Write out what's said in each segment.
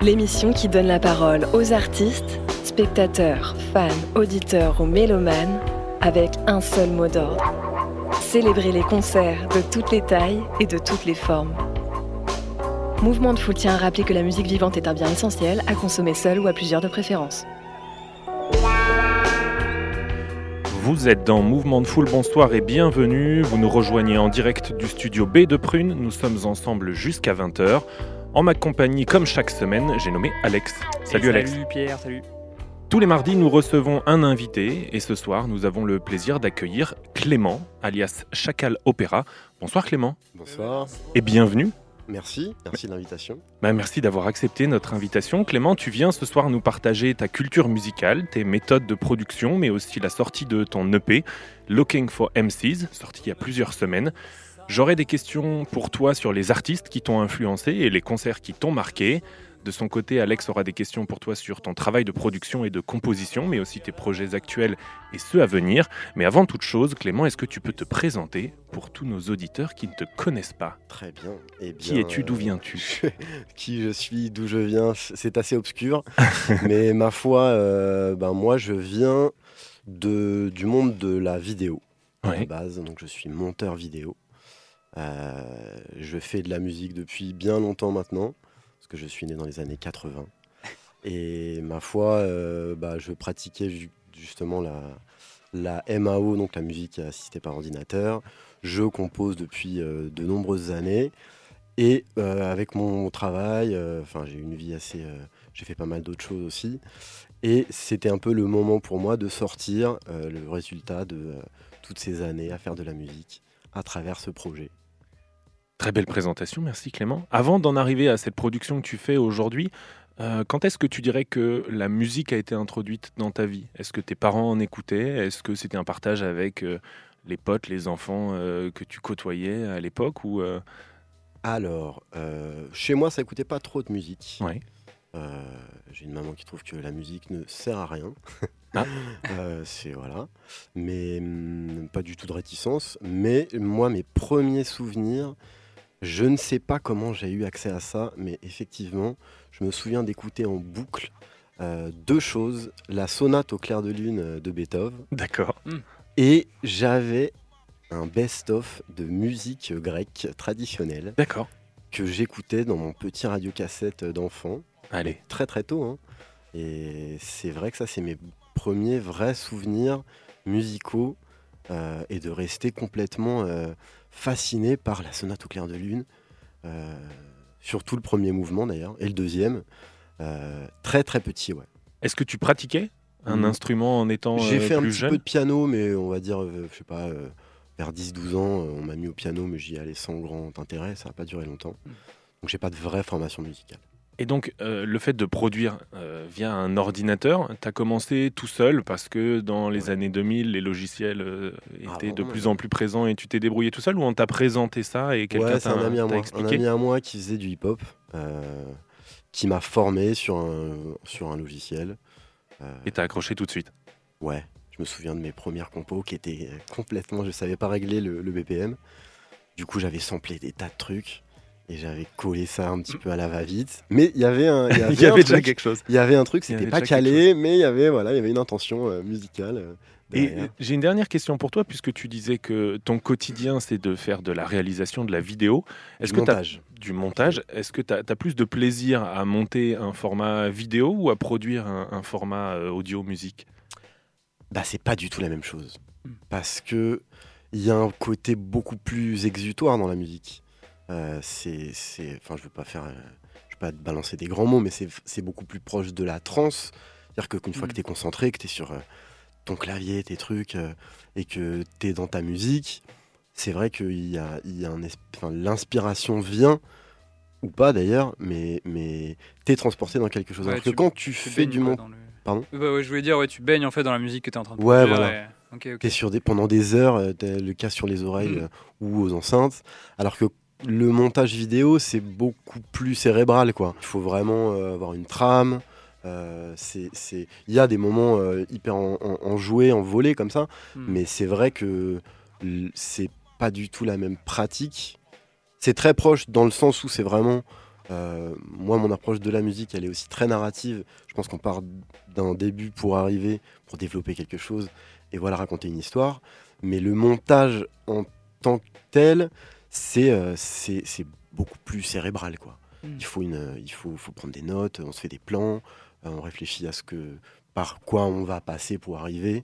L'émission qui donne la parole aux artistes, spectateurs, fans, auditeurs ou mélomanes avec un seul mot d'ordre. Célébrer les concerts de toutes les tailles et de toutes les formes. Mouvement de Foule tient à rappeler que la musique vivante est un bien essentiel à consommer seul ou à plusieurs de préférence. Vous êtes dans Mouvement de Foule, bonsoir et bienvenue. Vous nous rejoignez en direct du studio B de Prune. Nous sommes ensemble jusqu'à 20h. En ma compagnie, comme chaque semaine, j'ai nommé Alex. Salut, Alex. Salut Pierre, salut. Tous les mardis, nous recevons un invité et ce soir, nous avons le plaisir d'accueillir Clément, alias Chacal Opéra. Bonsoir Clément. Bonsoir. Et bienvenue. Merci, merci de l'invitation. Bah, merci d'avoir accepté notre invitation. Clément, tu viens ce soir nous partager ta culture musicale, tes méthodes de production, mais aussi la sortie de ton EP, Looking for MCs, sorti il y a plusieurs semaines. J'aurai des questions pour toi sur les artistes qui t'ont influencé et les concerts qui t'ont marqué. De son côté, Alex aura des questions pour toi sur ton travail de production et de composition, mais aussi tes projets actuels et ceux à venir. Mais avant toute chose, Clément, est-ce que tu peux te présenter pour tous nos auditeurs qui ne te connaissent pas? Très bien. Eh bien Qui es-tu? D'où euh, viens-tu? Qui je suis, d'où je viens, c'est assez obscur. mais ma foi, euh, ben moi je viens de, du monde de la vidéo à la base. Donc je suis monteur vidéo. Euh, je fais de la musique depuis bien longtemps maintenant, parce que je suis né dans les années 80. Et ma foi, euh, bah, je pratiquais ju- justement la, MAO, donc la musique assistée par ordinateur. Je compose depuis euh, de nombreuses années. Et avec mon travail, enfin j'ai une vie assez... j'ai fait pas mal d'autres choses aussi. Et c'était un peu le moment pour moi de sortir le résultat de toutes ces années à faire de la musique à travers ce projet. Très belle présentation, merci Clément. Avant d'en arriver à cette production que tu fais aujourd'hui, euh, quand est-ce que tu dirais que la musique a été introduite dans ta vie? Est-ce que tes parents en écoutaient? Est-ce que c'était un partage avec euh, les potes, les enfants euh, que tu côtoyais à l'époque ou Alors, chez moi, ça écoutait pas trop de musique. Ouais. J'ai une maman qui trouve que la musique ne sert à rien. Ah. Euh, c'est voilà. Mais hum, pas du tout de réticence. Mais moi, mes premiers souvenirs, je ne sais pas comment j'ai eu accès à ça, mais effectivement, je me souviens d'écouter en boucle euh, deux choses la sonate au clair de lune euh, de Beethoven D'accord. et j'avais un best-of de musique grecque traditionnelle D'accord. que j'écoutais dans mon petit radiocassette d'enfant, Allez. très très tôt. hein. Et c'est vrai que ça, c'est mes premiers vrais souvenirs musicaux euh, et de rester complètement euh, fasciné par la sonate au clair de lune, euh, surtout le premier mouvement d'ailleurs, et le deuxième, euh, très très petit, ouais. Est-ce que tu pratiquais un Mm. instrument en étant J'ai euh, fait un petit jeune peu de piano, mais on va dire, euh, je sais pas, euh, vers 10-12 ans, euh, on m'a mis au piano, mais j'y allais sans grand intérêt, ça n'a pas duré longtemps. Mm. Donc j'ai pas de vraie formation musicale. Et donc, euh, le fait de produire euh, via un ordinateur, tu as commencé tout seul parce que dans les Ouais. années 2000, les logiciels euh, étaient Ah, de vraiment, plus en plus présents et tu t'es débrouillé tout seul ou on t'a présenté ça et quelqu'un Ouais, t'a un ami à moi, un ami à moi qui faisait du hip-hop, qui m'a formé sur un, sur un logiciel. Et t'as accroché tout de suite. ouais, je me souviens de mes premières compos qui étaient complètement, je savais pas régler le, le BPM. Du coup, j'avais samplé des tas de trucs et j'avais collé ça un petit peu à la va-vite. Mais il y avait un, il y avait Il y un avait déjà truc- quelque chose. Il y avait un truc, c'était pas calé, mais il y avait voilà, il y avait une intention euh, musicale. euh, Et j'ai une dernière question pour toi, puisque tu disais que ton quotidien, c'est de faire de la réalisation, de la vidéo. Est-ce Du que montage. du montage Est-ce que tu as, plus de plaisir à monter un format vidéo ou à produire un, un format euh, audio-musique Bah, c'est pas du tout la même chose. Parce que il y a un côté beaucoup plus exutoire dans la musique. Euh, c'est, c'est, enfin, je veux pas faire, euh, je veux pas te balancer des grands mots, mais c'est, c'est beaucoup plus proche de la trance. C'est-à-dire que qu'une fois que tu es concentré, que tu es sur euh, ton clavier, tes trucs, et que tu es dans ta musique, c'est vrai qu'il y a, y a un, es- enfin, l'inspiration vient ou pas d'ailleurs, mais, mais tu es transporté dans quelque chose. Ouais, Alors que quand tu Tu fais du le- Pardon? Bah ouais, je voulais dire, ouais, tu baignes en fait dans la musique que tu es en train de Ouais, voilà. et- sur des, pendant des heures, t'as le casque sur les oreilles Mm. euh, ou aux enceintes, alors que le montage vidéo, c'est beaucoup plus cérébral, quoi. Il faut vraiment euh, avoir une trame. euh, c'est, Il y a des moments euh, hyper en, en, enjoués, envolés comme ça, Hmm. mais c'est vrai que c'est pas du tout la même pratique. C'est très proche dans le sens où c'est vraiment. euh, moi, mon approche de la musique, elle est aussi très narrative. Je pense qu'on part d'un début pour arriver, pour développer quelque chose et voilà, raconter une histoire. Mais le montage en tant que tel, c'est euh, c'est c'est beaucoup plus cérébral, quoi. Mm. Il faut une, il faut, faut prendre des notes, on se fait des plans, euh, on réfléchit à ce que, par quoi on va passer pour arriver.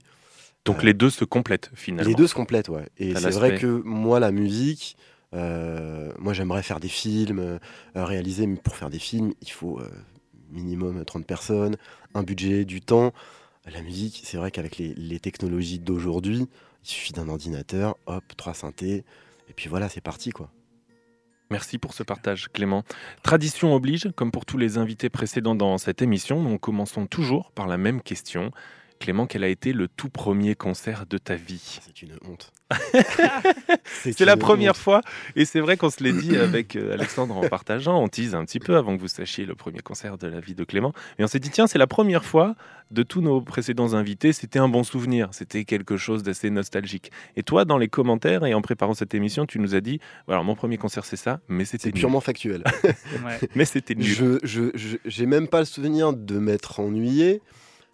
Donc Euh, les deux se complètent finalement. Les deux se complètent, ouais. Et c'est vrai que moi, la musique, euh, moi j'aimerais faire des films, euh, réaliser, mais pour faire des films, il faut euh, minimum 30 personnes, un budget, du temps. La musique, c'est vrai qu'avec les, les technologies d'aujourd'hui, il suffit d'un ordinateur, hop, trois synthés, et puis voilà, c'est parti, quoi. Merci pour ce partage, Clément. Tradition oblige, comme pour tous les invités précédents dans cette émission, nous commençons toujours par la même question. Clément, quel a été le tout premier concert de ta vie? C'est une honte. C'est la première honte. fois, et c'est vrai qu'on se l'est dit avec euh, Alexandre en partageant, on tease un petit peu avant que vous sachiez le premier concert de la vie de Clément. Et on s'est dit, tiens, c'est la première fois de tous nos précédents invités, c'était un bon souvenir, c'était quelque chose d'assez nostalgique. Et toi, dans les commentaires et en préparant cette émission, tu nous as dit, voilà, mon premier concert c'est ça, mais c'était purement factuel. Ouais. Mais c'était nul. Je, je, je- j'ai même pas le souvenir de m'être ennuyé.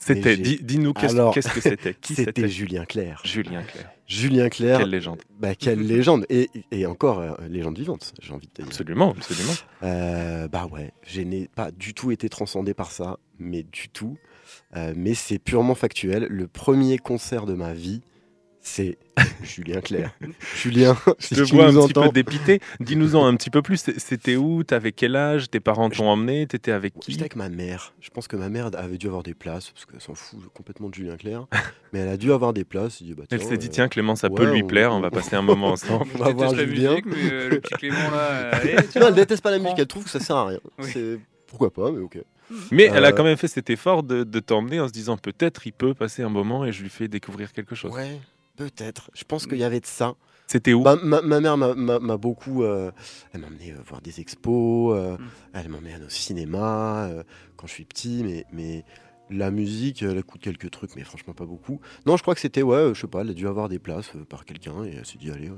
C'était, dis- dis-nous qu'est-ce, que c'était Qui C'était c'était Julien Clerc. Julien Clerc. Julien Clerc, Quelle légende. bah, quelle légende. Et, et encore, euh, légende vivante, j'ai envie de te dire. Absolument, absolument. Euh, bah ouais, je n'ai pas du tout été transcendé par ça, mais du tout. Euh, mais c'est purement factuel. Le premier concert de ma vie, c'est Julien Clerc. Julien, Je si te tu vois un petit peu dépité. Dis-nous-en un petit peu plus. C'était où? T'avais quel âge? Tes parents t'ont emmené? T'étais avec qui? J'étais avec ma mère. Je pense que ma mère avait dû avoir des places, parce qu'elle s'en fout complètement de Julien Clerc. mais elle a dû avoir des places. Elle, dit, bah, Elle s'est dit euh, tiens Clément ça ouais, peut lui on- plaire, on va passer un moment ensemble. on va voir Julien. musique, mais euh, le petit Clément là, allez, Non, elle déteste pas la musique, elle trouve que ça sert à rien. Oui. C'est- Pourquoi pas, mais ok. Mais elle a Euh, quand même fait cet effort de, de t'emmener en se disant peut-être il peut passer un moment et je lui fais découvrir quelque chose. Ouais, peut-être. Je pense qu'il y avait de ça. C'était où Bah, ma, ma mère m'a- m'a m'a beaucoup. euh, elle m'a emmené euh, voir des expos, euh, Mm. elle m'emmène au cinéma euh, quand je suis petit, mais, mais la musique, elle écoute quelques trucs, mais franchement pas beaucoup. Non, je crois que c'était, ouais, je sais pas, elle a dû avoir des places par quelqu'un et elle s'est dit, allez.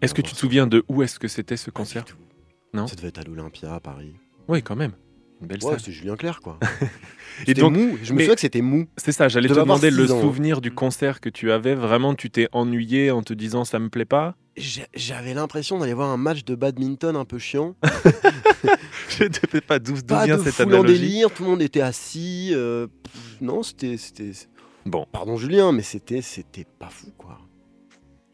Est-ce que tu te souviens de où est-ce que c'était ce concert? Non? Ça devait être à l'Olympia à Paris. Oui, quand même. Une belle Ouais, c'est Julien Clerc, quoi. Et donc, mou. Je me souviens que c'était mou. c'est ça, j'allais te demander le ans, souvenir du concert que tu avais. Vraiment, tu t'es ennuyé en te disant ça me plaît pas? J'avais l'impression d'aller voir un match de badminton un peu chiant. Je ne sais pas d'où vient cette en analogie. délire, tout le monde était assis. euh, pff, non, c'était, c'était. Bon, Pardon Julien, mais c'était, c'était pas fou quoi.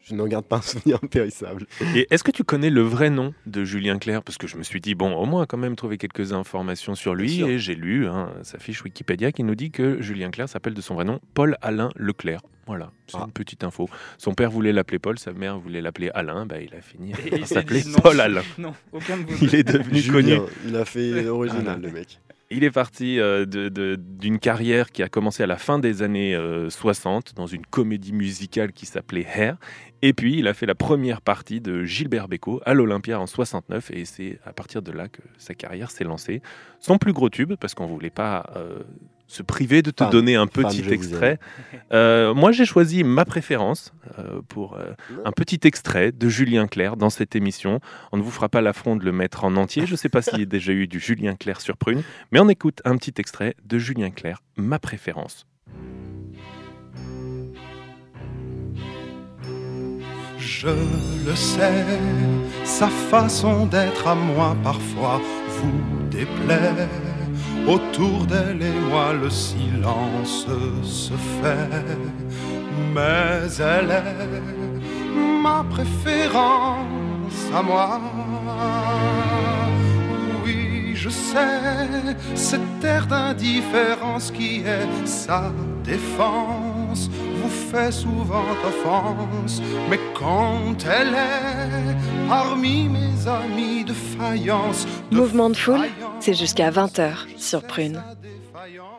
Je n'en garde pas un souvenir impérissable. Et est-ce que tu connais le vrai nom de Julien Clerc? Parce que je me suis dit, bon, au moins quand même trouver quelques informations sur lui. Et j'ai lu hein, sa fiche Wikipédia qui nous dit que Julien Clerc s'appelle de son vrai nom Paul Alain Leclerc. Voilà, c'est Ah. une petite info. Son père voulait l'appeler Paul, sa mère voulait l'appeler Alain. Bah, il a fini par s'appeler. Paul Alain. Non, aucun de vous. Il est devenu connu. Julien, il a fait original le mec. Il est parti euh, d'une carrière qui a commencé à la fin des années euh, 60 dans une comédie musicale qui s'appelait Hair. Et puis il a fait la première partie de Gilbert Bécaud à l'Olympia en 69 et c'est à partir de là que sa carrière s'est lancée. Son plus gros tube, parce qu'on voulait pas euh, se priver de te Femme, donner un petit extrait. Euh, moi j'ai choisi ma préférence euh, pour euh, un petit extrait de Julien Clerc dans cette émission. On ne vous fera pas l'affront de le mettre en entier. Je ne sais pas s'il y a déjà eu du Julien Clerc sur Prune, mais on écoute un petit extrait de Julien Clerc, ma préférence. Je le sais, sa façon d'être à moi parfois vous déplaît. Autour d'elle et moi le silence se fait, mais elle est ma préférence à moi. Oui, je sais, cet air d'indifférence qui est sa défense vous fait souvent offense, mais quand elle est parmi mes amis de faïence, de Mouvement de foule, c'est jusqu'à 20h je sur Prune.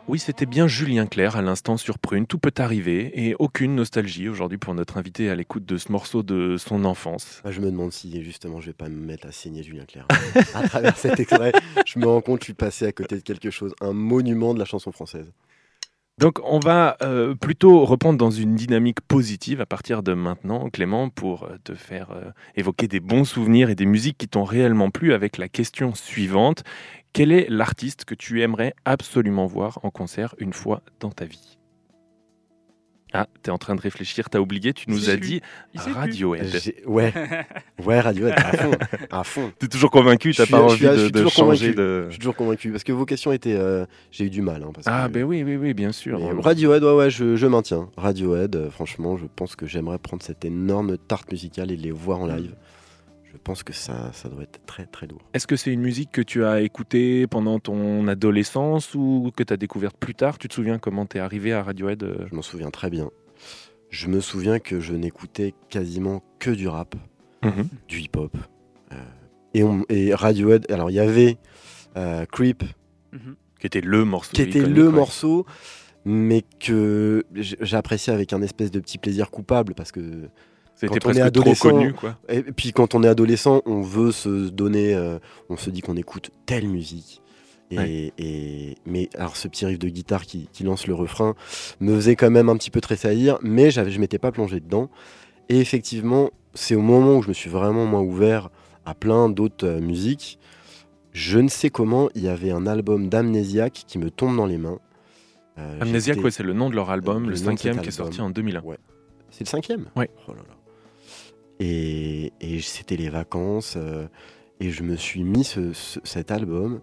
Oui, c'était bien Julien Clerc à l'instant sur Prune. Tout peut arriver et aucune nostalgie aujourd'hui pour notre invité à l'écoute de ce morceau de son enfance. Ah, je me demande si justement je vais pas me mettre à saigner Julien Clerc. à travers cet extrait, je me rends compte que je suis passé à côté de quelque chose, un monument de la chanson française. Donc on va euh, plutôt reprendre dans une dynamique positive à partir de maintenant, Clément, pour euh, te faire euh, évoquer des bons souvenirs et des musiques qui t'ont réellement plu avec la question suivante. Quel est l'artiste que tu aimerais absolument voir en concert une fois dans ta vie? Ah, t'es en train de réfléchir, t'as oublié, tu nous as dit. Radiohead. Ouais, ouais, Radiohead, à fond, à fond. T'es toujours convaincu, t'as pas envie de, changer convaincu. de... Je suis toujours convaincu parce que vos questions étaient, euh, j'ai eu du mal. hein, parce Ah que- ben oui, oui, oui, bien sûr. Mais Radiohead, ouais, ouais, je, je maintiens. Radiohead, euh, franchement, je pense que j'aimerais prendre cette énorme tarte musicale et les voir en live. Pense que ça, ça doit être très très lourd. Est-ce que c'est une musique que tu as écoutée pendant ton adolescence ou que tu as découverte plus tard? Tu te souviens comment t'es arrivé à Radiohead euh? Je m'en souviens très bien. Je me souviens que je n'écoutais quasiment que du rap, Mhm. du hip-hop. Euh, et, Radiohead, alors il y avait euh, Creep, Mhm. Qui était le morceau. qui était le ouais. morceau, mais que j'appréciais avec un espèce de petit plaisir coupable parce que C'était quand on est presque trop adolescent, connu, quoi. Et puis quand on est adolescent, on veut se donner, euh, on se dit qu'on écoute telle musique. Et, Ouais. et- mais alors ce petit riff de guitare qui, qui lance le refrain me faisait quand même un petit peu tressaillir, mais je m'étais pas plongé dedans. Et effectivement, c'est au moment où je me suis vraiment ouvert à plein d'autres euh, musiques. Je ne sais comment, il y avait un album d'Amnésiaque qui me tombe dans les mains. Euh, Amnesiac, j'étais- ouais, c'est le nom de leur album, le le, cinquième qui est sorti en 2001. C'est le cinquième? Ouais. Oh là là. Et, et c'était les vacances. euh, et je me suis mis ce- ce- cet album.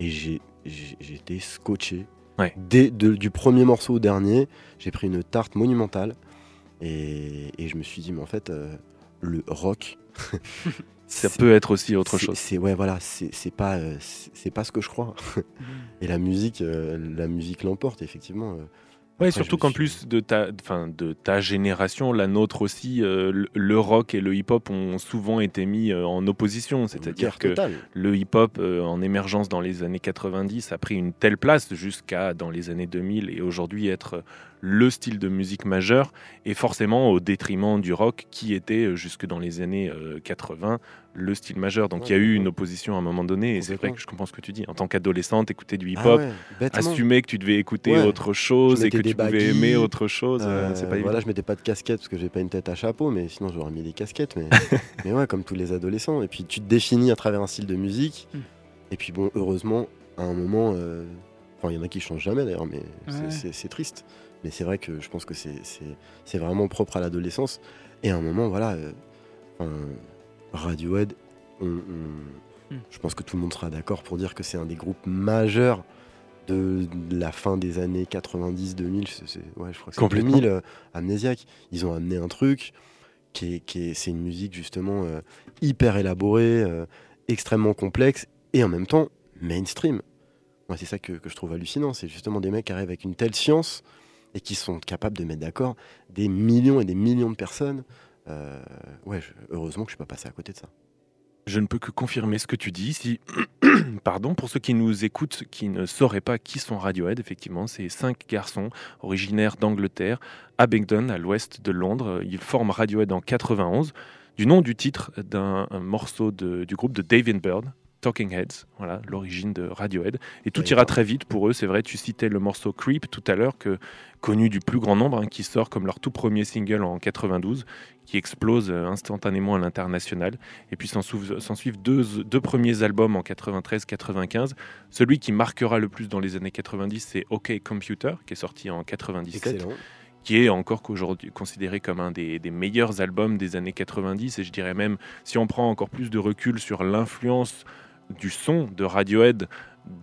Et j'ai- j'étais scotché. Ouais. Dès, de- du premier morceau au dernier, j'ai pris une tarte monumentale. Et, et je me suis dit, mais en fait, euh, le rock. Ça peut être aussi autre chose. C'est ouais, voilà, c'est c'est pas, euh, c'est c'est pas ce que je crois. et la musique, euh, la musique l'emporte effectivement. Ouais, Après, surtout qu'en suis- plus de ta, de ta génération, la nôtre aussi, euh, le, rock et le hip-hop ont souvent été mis euh, en opposition. C'est-à-dire que totale. le hip-hop euh, en émergence dans les années 90 a pris une telle place jusqu'à dans les années 2000 et aujourd'hui être le style de musique majeur et forcément au détriment du rock qui était jusque dans les années euh, 80 le style majeur. Donc il y a eu une opposition à un moment donné et c'est vrai que je comprends ce que tu dis. En tant qu'adolescente, écouter du Ah hip-hop, ouais, assumer que tu devais écouter Ouais. autre chose et que tu pouvais baggy, aimer autre chose, euh, Euh, c'est pas évident. voilà, je mettais pas de casquette parce que j'ai pas une tête à chapeau, mais sinon j'aurais mis des casquettes. Mais, mais ouais, comme tous les adolescents. Et puis tu te définis à travers un style de musique. Mm. Et puis bon, heureusement, à un moment, euh, enfin il y en a qui changent jamais d'ailleurs, mais c'est- Ouais. c'est c'est triste. Mais c'est vrai que je pense que c'est- c'est c'est vraiment propre à l'adolescence. Et à un moment, voilà, euh, enfin, Radiohead, on- on- Mm. je pense que tout le monde sera d'accord pour dire que c'est un des groupes majeurs de la fin des années 90-2000. c'est- c'est- Ouais, je crois que c'est Complètement. 2000, euh, Amnésiaque. Ils ont amené un truc qui est, qui est- c'est une musique justement euh, hyper élaborée, euh, extrêmement complexe et en même temps mainstream. Moi, c'est ça que, que je trouve hallucinant. C'est justement des mecs qui arrivent avec une telle science et qui sont capables de mettre d'accord des millions et des millions de personnes. Euh, ouais, heureusement que je suis pas passé à côté de ça. Je ne peux que confirmer ce que tu dis. Si, pardon, pour ceux qui nous écoutent, qui ne sauraient pas qui sont Radiohead, effectivement, c'est cinq garçons originaires d'Angleterre, Abingdon, à l'ouest de Londres. Ils forment Radiohead en 91, du nom du titre d'un un morceau du groupe de David Byrne. Talking Heads, voilà l'origine de Radiohead. Et tout ira très vite pour eux. C'est vrai, tu citais le morceau Creep tout à l'heure, que connu du plus grand nombre, hein, qui sort comme leur tout premier single en 92, qui explose euh, instantanément à l'international. Et puis s'en suivent deux, deux premiers albums en 93-95. Celui qui marquera le plus dans les années 90, c'est OK Computer, qui est sorti en 97 Excellent. qui est encore qu'aujourd'hui considéré comme un des, des meilleurs albums des années 90 et je dirais même si on prend encore plus de recul sur l'influence du son de Radiohead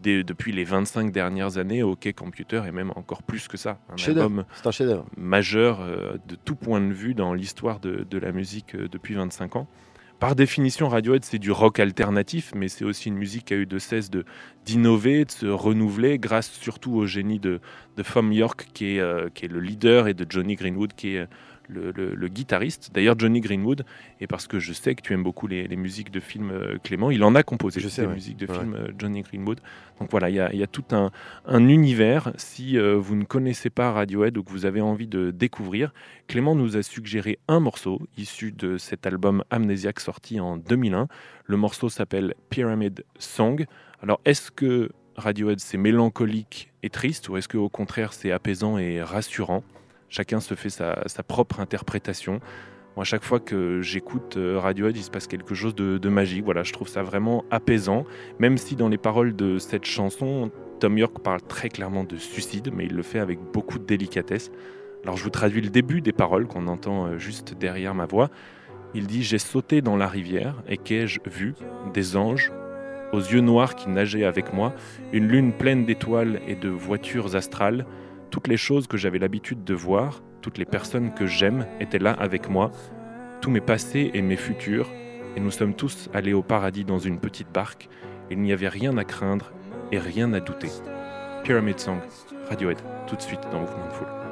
des- depuis les 25 dernières années, OK Computer est même encore plus que ça, un Chef-d'œuvre. album C'est un chef-d'œuvre. majeur euh, de tout point de vue dans l'histoire de, de la musique euh, depuis 25 ans. Par définition, Radiohead, c'est du rock alternatif, mais c'est aussi une musique qui a eu de cesse de d'innover, de se renouveler, grâce surtout au génie de, de qui est, euh, qui est le leader, et de Johnny Greenwood, qui est le, le- le guitariste. D'ailleurs, Johnny Greenwood, et parce que je sais que tu aimes beaucoup les, les musiques de films, euh, Clément, il en a composé Je sais, des ouais. musiques de Ouais. films, euh, Johnny Greenwood. Donc voilà, il y a, il y a tout un, un univers. Si euh, vous ne connaissez pas Radiohead ou que vous avez envie de découvrir, Clément nous a suggéré un morceau issu de cet album Amnesiac sorti en 2001. Le morceau s'appelle Pyramid Song. Alors, est-ce que Radiohead c'est mélancolique et triste ou est-ce que au contraire c'est apaisant et rassurant? Chacun se fait sa, propre interprétation. Moi, à chaque fois que j'écoute euh, Radiohead, il se passe quelque chose de, de magique. Voilà, je trouve ça vraiment apaisant, même si dans les paroles de cette chanson, Tom York parle très clairement de suicide, mais il le fait avec beaucoup de délicatesse. Alors, je vous traduis le début des paroles qu'on entend euh, juste derrière ma voix. Il dit J'ai sauté dans la rivière et qu'ai-je vu Des anges aux yeux noirs qui nageaient avec moi, une lune pleine d'étoiles et de voitures astrales. Toutes les choses que j'avais l'habitude de voir, toutes les personnes que j'aime étaient là avec moi, tous mes passés et mes futurs, et nous sommes tous allés au paradis dans une petite barque. Il n'y avait rien à craindre et rien à douter. Pyramid Song, Radiohead, tout de suite dans Mouvement de.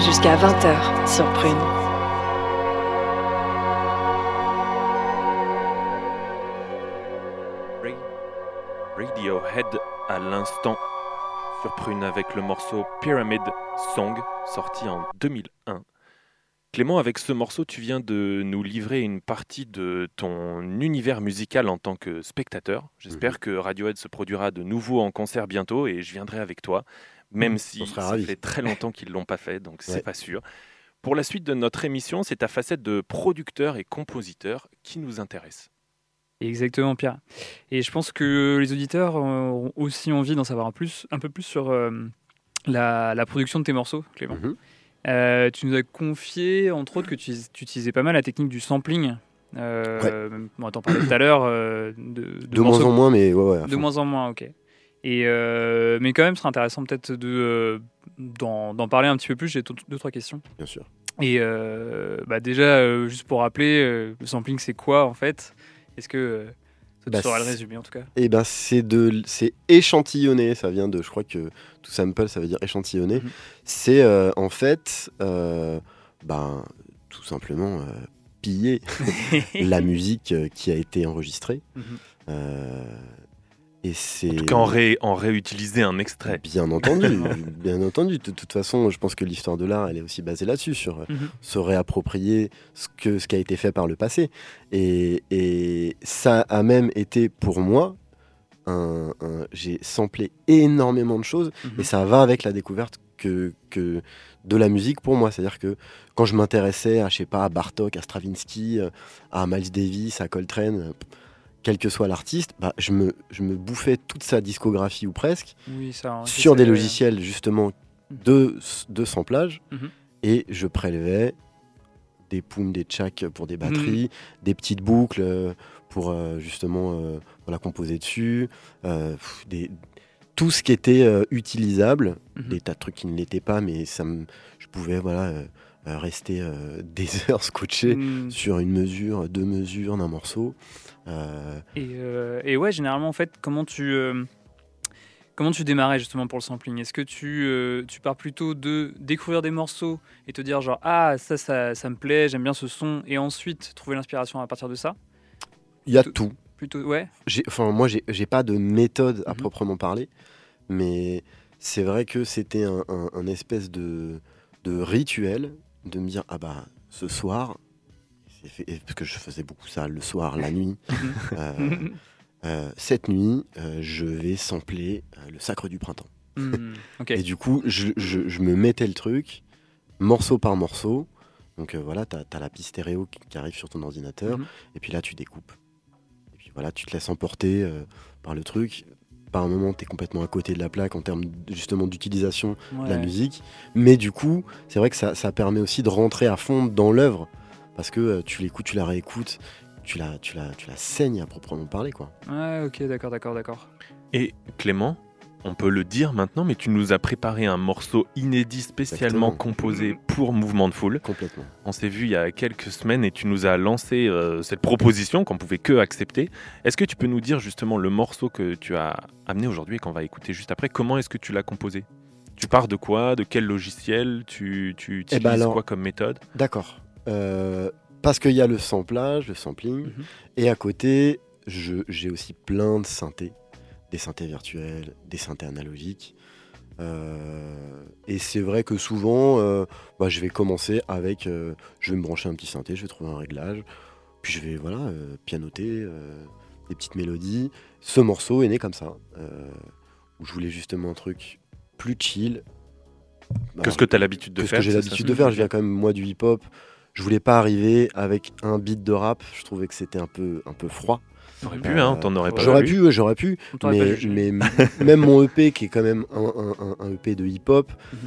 C'est jusqu'à 20h sur Prune. Radiohead à l'instant sur Prune avec le morceau Pyramid Song, sorti en 2001. Clément, avec ce morceau, tu viens de nous livrer une partie de ton univers musical en tant que spectateur. J'espère Mhm. que Radiohead se produira de nouveau en concert bientôt et je viendrai avec toi, même si ça ravis. fait très longtemps qu'ils ne l'ont pas fait, donc c'est Ouais. pas sûr. Pour la suite de notre émission, c'est ta facette de producteur et compositeur qui nous intéresse. Exactement, Pierre. Et je pense que les auditeurs ont aussi envie d'en savoir un, plus, un peu plus sur euh, la, la production de tes morceaux, Clément. Mhm. Euh, tu nous as confié, entre autres, que tu, tu utilisais pas mal la technique du sampling. Euh, bon, t'en parlais tout à l'heure. euh, de, de De moins en moins, mais ouais, ouais. De moins en moins, ok. Et euh, mais quand même, ce serait intéressant peut-être de euh, d'en d'en parler un petit peu plus. J'ai deux, trois questions. Bien sûr. Et euh, bah déjà, juste pour rappeler, le sampling, c'est quoi en fait? Est-ce que ça, tu Bah, sauras le résumer en tout cas? Et ben c'est de c'est échantillonné, ça vient de je crois que tout sample ça veut dire échantillonner. Mhm. C'est euh, en fait euh, ben tout simplement euh, piller la musique qui a été enregistrée. Mhm. Et c'est En tout cas, en, ré- en réutiliser un extrait. Bien entendu, bien entendu. De toute façon, je pense que l'histoire de l'art, elle est aussi basée là-dessus, sur euh, Mhm. se réapproprier ce, que, ce qui a été fait par le passé. Et, et ça a même été pour moi, un, un- j'ai samplé énormément de choses, Mhm. et ça va avec la découverte que, que de la musique pour moi. C'est-à-dire que quand je m'intéressais à, je sais pas, à Bartok, à Stravinsky, euh, à Miles Davis, à Coltrane, euh, quel que soit l'artiste, bah, je, me, je me bouffais toute sa discographie ou presque Oui, ça. sur des logiciels justement de, de samplage Mhm. et je prélevais des poums, des tchaks pour des batteries, des petites boucles euh, pour euh, justement euh, voilà, composer dessus, euh, des, tout ce qui était euh, utilisable, Mhm. des tas de trucs qui ne l'étaient pas, mais ça me, je pouvais voilà, rester euh, des heures scotché Mm. sur une mesure, deux mesures d'un morceau. Euh, Et, euh, et ouais, généralement, en fait, comment tu, euh, comment tu démarrais justement pour le sampling? Est-ce que tu, euh, tu pars plutôt de découvrir des morceaux et te dire genre ah ça ça, ça me plaît, j'aime bien ce son, et ensuite trouver l'inspiration à partir de ça? Il y a Tout- tout. Plutôt ouais. Enfin, moi, j'ai pas de méthode à Mhm. proprement parler, mais c'est vrai que c'était un, un- un espèce de, de rituel de me dire ah bah ce soir, fait- parce que je faisais beaucoup ça le soir, la nuit. euh, euh, cette nuit, euh, je vais sampler le Sacre du printemps. Hmm. Et du coup, je, je- je me mettais le truc, morceau par morceau. Donc voilà, tu as, la piste stéréo qui, qui arrive sur ton ordinateur, Mhm. et puis là, tu découpes. Et puis voilà, tu te laisses emporter par le truc. Par un moment, tu es complètement à côté de la plaque en termes justement d'utilisation de la musique. Mais du coup, c'est vrai que ça, ça permet aussi de rentrer à fond dans l'œuvre. Parce que euh, tu l'écoutes, tu la réécoutes, tu la, tu, la, tu la saignes à proprement parler. quoi. Ouais, ok, d'accord, d'accord, d'accord. Et Clément, on peut le dire maintenant, mais tu nous as préparé un morceau inédit spécialement Exactement. composé pour Mouvement de Foule. Complètement. On s'est vu il y a quelques semaines et tu nous as lancé euh, cette proposition qu'on pouvait que accepter. Est-ce que tu peux nous dire justement le morceau que tu as amené aujourd'hui et qu'on va écouter juste après? Comment est-ce que tu l'as composé? Tu pars de quoi? De quel logiciel? Tu, tu utilises Eh ben alors- quoi comme méthode? D'accord. Euh, parce qu'il y a le samplage, le sampling, Mhm. et à côté, j'ai aussi plein de synthés, des synthés virtuels, des synthés analogiques. Euh, et c'est vrai que souvent, euh, bah, je vais commencer avec, euh, je vais me brancher un petit synthé, je vais trouver un réglage, puis je vais voilà pianoter des petites mélodies. Ce morceau est né comme ça, où je voulais justement un truc plus chill. Que Alors, ce que tu as l'habitude de que ce faire que j'ai l'habitude de faire. Je viens quand même moi du hip-hop. Je voulais pas arriver avec un beat de rap. Je trouvais que c'était un peu, un peu froid. T'aurais pu, hein, t'en aurais pas J'aurais pu, ouais, j'aurais pu. Mais, mais même mon EP, qui est quand même un, un- un- un EP de hip-hop, Mhm.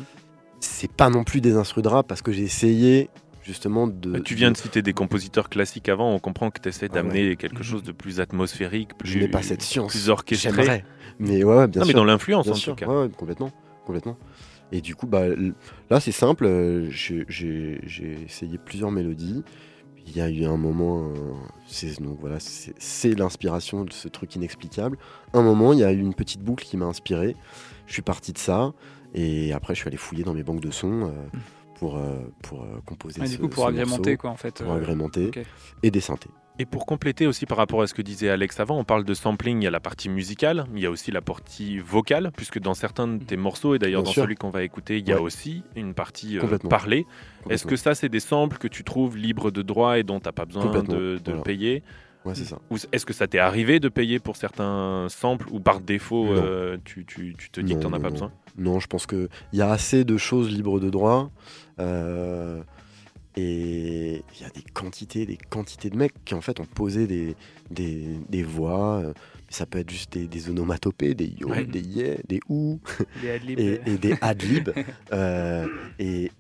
c'est pas non plus des instrus de rap parce que j'ai essayé justement de. Bah, Tu viens de citer des compositeurs classiques avant, on comprend que tu essaies Ah d'amener quelque Mhm. chose de plus atmosphérique, plus, Je n'ai pas cette science. plus orchestré. J'aimerais. Mais ouais, ouais, bien non, mais sûr. dans l'influence Bien en sûr, tout cas. ouais, ouais, complètement, complètement. Et du coup, bah, là, c'est simple. euh, j'ai essayé plusieurs mélodies. Il y a eu un moment, euh, c'est donc voilà, c'est l'inspiration de ce truc inexplicable. Un moment, il y a eu une petite boucle qui m'a inspiré. Je suis parti de ça, et après, je suis allé fouiller dans mes banques de sons euh, pour euh, pour euh, composer. Ce, du coup, pour agrémenter morceau, quoi en fait. pour agrémenter, et des synthés. Et pour compléter aussi par rapport à ce que disait Alex avant, on parle de sampling, il y a la partie musicale, il y a aussi la partie vocale, puisque dans certains de tes morceaux, et d'ailleurs dans sûr. celui qu'on va écouter, il y a Ouais. aussi une partie euh, parlée. Est-ce que ça, c'est des samples que tu trouves libres de droit et dont tu n'as pas besoin de, de voilà. payer? Ouais, c'est ça. Ou est-ce que ça t'est arrivé de payer pour certains samples ou par défaut, euh, tu, tu- tu te dis Non, que tu n'en as non, pas non. besoin? Non, je pense qu'il y a assez de choses libres de droit. euh, et il y a des quantités, des quantités de mecs qui en fait ont posé des, des, des voix. euh, ça peut être juste des, des onomatopées, des yo, Ouais. des yeah, des ou, et, et des adlibs. euh, et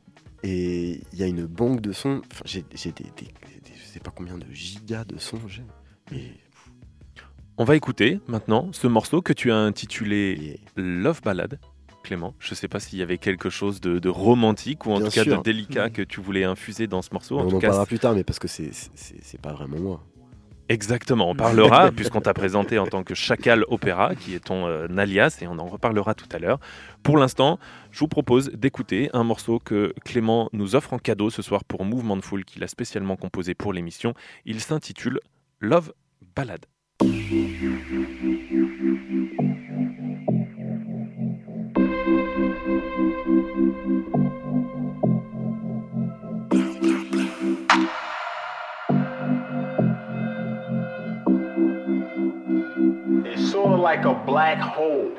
et il y a une banque de sons. Enfin, j'ai j'ai des, des- des- je sais pas combien de gigas de sons. j'ai. Mais On va écouter maintenant ce morceau que tu as intitulé yeah. Love Ballad. Clément, je sais pas s'il y avait quelque chose de, de romantique ou en Bien tout cas de délicat que tu voulais infuser dans ce morceau. En on tout en cas, parlera plus tard, mais parce que c'est pas vraiment moi. Exactement, on parlera, puisqu'on t'a présenté en tant que Chacal Opéra, qui est ton euh, alias, et on en reparlera tout à l'heure. Pour l'instant, je vous propose d'écouter un morceau que Clément nous offre en cadeau ce soir pour Mouvement de Foule, qu'il a spécialement composé pour l'émission. Il s'intitule Love Ballad. It's sort of like a black hole.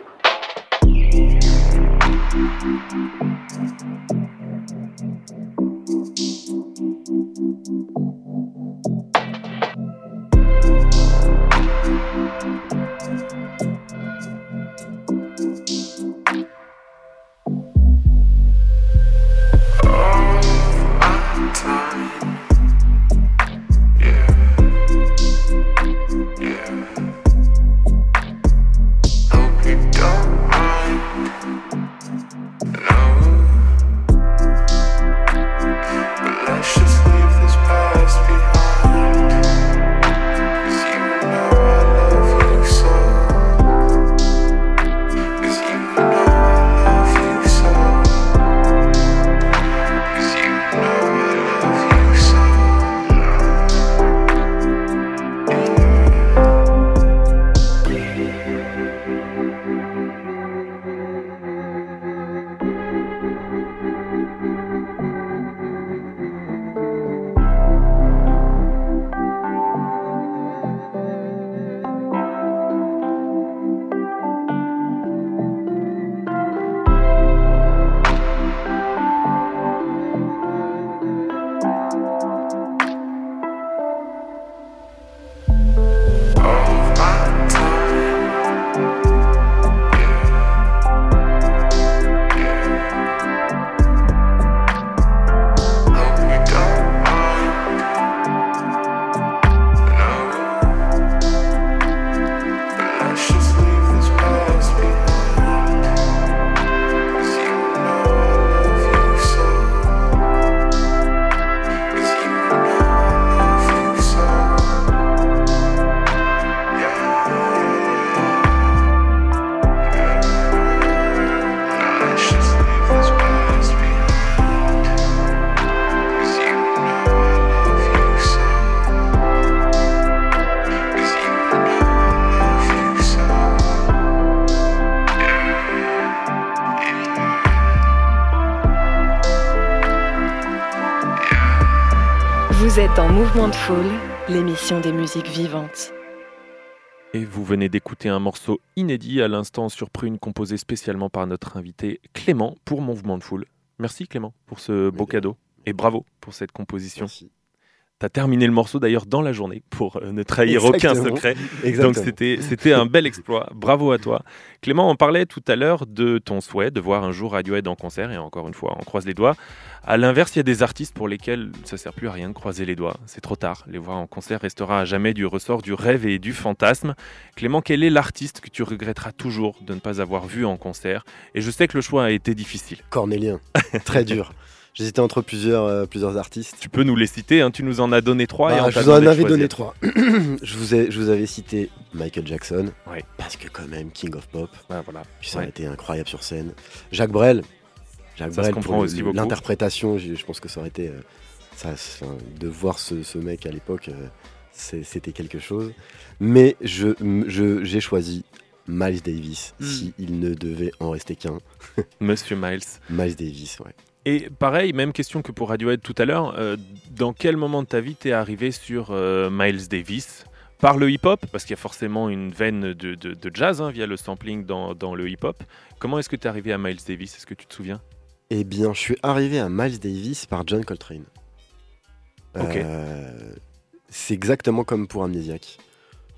Mouvement de Foule, l'émission des musiques vivantes. Et vous venez d'écouter un morceau inédit à l'instant sur Prune, composé spécialement par notre invité Clément pour Mouvement de Foule. Merci Clément pour ce beau cadeau et bravo pour cette composition. Merci. Tu as terminé le morceau d'ailleurs dans la journée pour euh, ne trahir aucun secret. Exactement. Donc c'était c'était un bel exploit. Bravo à toi. Clément, on parlait tout à l'heure de ton souhait de voir un jour Radiohead en concert et encore une fois, on croise les doigts. À l'inverse, il y a des artistes pour lesquels ça sert plus à rien de croiser les doigts. C'est trop tard. Les voir en concert restera à jamais du ressort du rêve et du fantasme. Clément, quel est l'artiste que tu regretteras toujours de ne pas avoir vu en concert? Et je sais que le choix a été difficile. Cornélien, très dur. J'hésitais entre plusieurs, euh, plusieurs artistes. Tu peux nous les citer, hein, tu nous en as donné trois et Bah, on je vous en avais donné trois. je, vous ai, je vous avais cité Michael Jackson, Ouais. parce que quand même, King of Pop, Ouais, voilà. puis ça Ouais. a été incroyable sur scène. Jacques Brel, Jacques Ça se Brel, comprend pour aussi le- beaucoup. l'interprétation, je, je pense que ça aurait été... euh, ça, enfin, de voir ce, ce mec à l'époque, euh, c'était quelque chose. Mais je, je- j'ai choisi Miles Davis, Mm. s'il ne devait en rester qu'un. Monsieur Miles. Miles Davis, ouais. Et pareil, même question que pour Radiohead tout à l'heure. euh, dans quel moment de ta vie t'es arrivé sur euh, Miles Davis? Par le hip-hop, parce qu'il y a forcément une veine de, de- de jazz hein, via le sampling dans, dans le hip-hop. Comment est-ce que tu es arrivé à Miles Davis? Est-ce que tu te souviens? Eh bien, je suis arrivé à Miles Davis par John Coltrane. Ok. Euh, c'est exactement comme pour Amnesiac.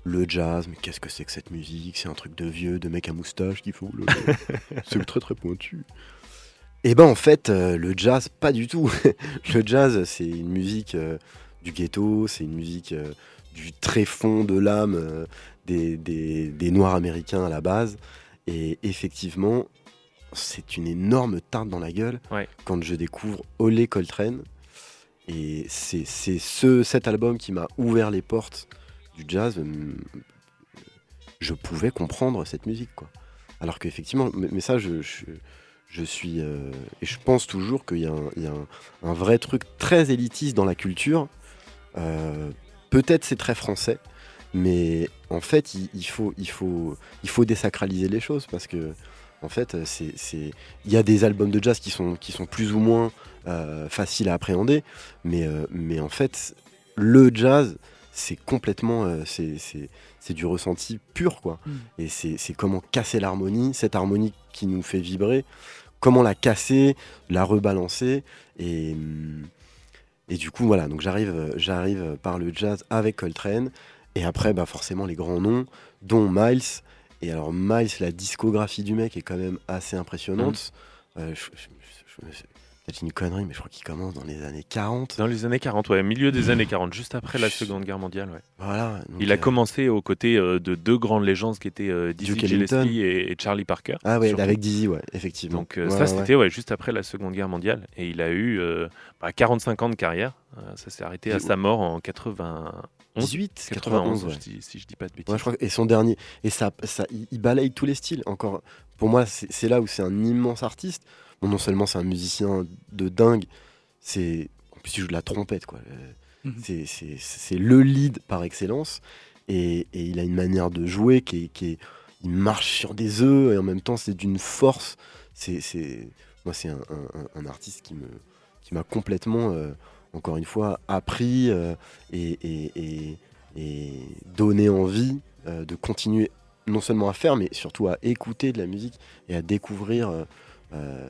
Le jazz, mais qu'est-ce que c'est que cette musique? C'est un truc de vieux, de mecs à moustache qui font le. c'est très très pointu. Et ben en fait, euh, le jazz, pas du tout. le jazz, c'est une musique euh, du ghetto, c'est une musique euh, du tréfonds de l'âme des, des- des Noirs américains à la base. Et effectivement, c'est une énorme tarte dans la gueule Ouais. quand je découvre Olé Coltrane. Et c'est ce, cet album qui m'a ouvert les portes du jazz. Hum, Je pouvais comprendre cette musique, quoi. Alors qu'effectivement, mais, mais ça, je, je, je suis. euh, et je pense toujours qu'il y a, un, vrai truc très élitiste dans la culture. Euh, Peut-être c'est très français, mais en fait, il, faut, désacraliser les choses parce que. En fait, il y a des albums de jazz qui sont, plus ou moins euh, faciles à appréhender, mais en fait, le jazz, c'est complètement, euh, c'est, c'est, c'est du ressenti pur, quoi. Mm. Et c'est, c'est comment casser l'harmonie, cette harmonie qui nous fait vibrer, comment la casser, la rebalancer, et, hum, et du coup, voilà. Donc j'arrive, euh, j'arrive par le jazz avec Coltrane, et après, bah forcément les grands noms, dont Miles. Et alors Miles, la discographie du mec est quand même assez impressionnante. Euh, je- je- je- Peut-être une connerie, mais je crois qu'il commence dans les années 40. Dans les années 40, ouais, milieu des années 40, juste après la Seconde Guerre mondiale. ouais. Voilà. Il a euh, commencé aux côtés euh, de deux grandes légendes qui étaient euh, Dizzy. Gillespie et, et Charlie Parker. Ah ouais, surtout. avec Dizzy, ouais, effectivement. Donc Ouais, ça, ouais, c'était ouais, juste après la Seconde Guerre mondiale. Et il a eu bah, 45 ans de carrière. Ça s'est arrêté à sa mort en 91. 18, 91, 91, ouais. je dis- si je dis pas de bêtises. Ouais, je crois que- et son dernier, et ça, ça, il, il balaye tous les styles. Encore, pour moi, c'est c'est là où c'est un immense artiste. Bon, non seulement c'est un musicien de dingue, c'est en plus il joue de la trompette, quoi. Euh, Mhm. C'est- le lead par excellence, et, et il a une manière de jouer qui est, qui est- il marche sur des œufs et en même temps c'est d'une force. C'est, moi, c'est un, un- artiste qui me, qui m'a complètement, euh, encore une fois, appris euh, et, et- et- et donné envie euh, de continuer non seulement à faire, mais surtout à écouter de la musique et à découvrir euh,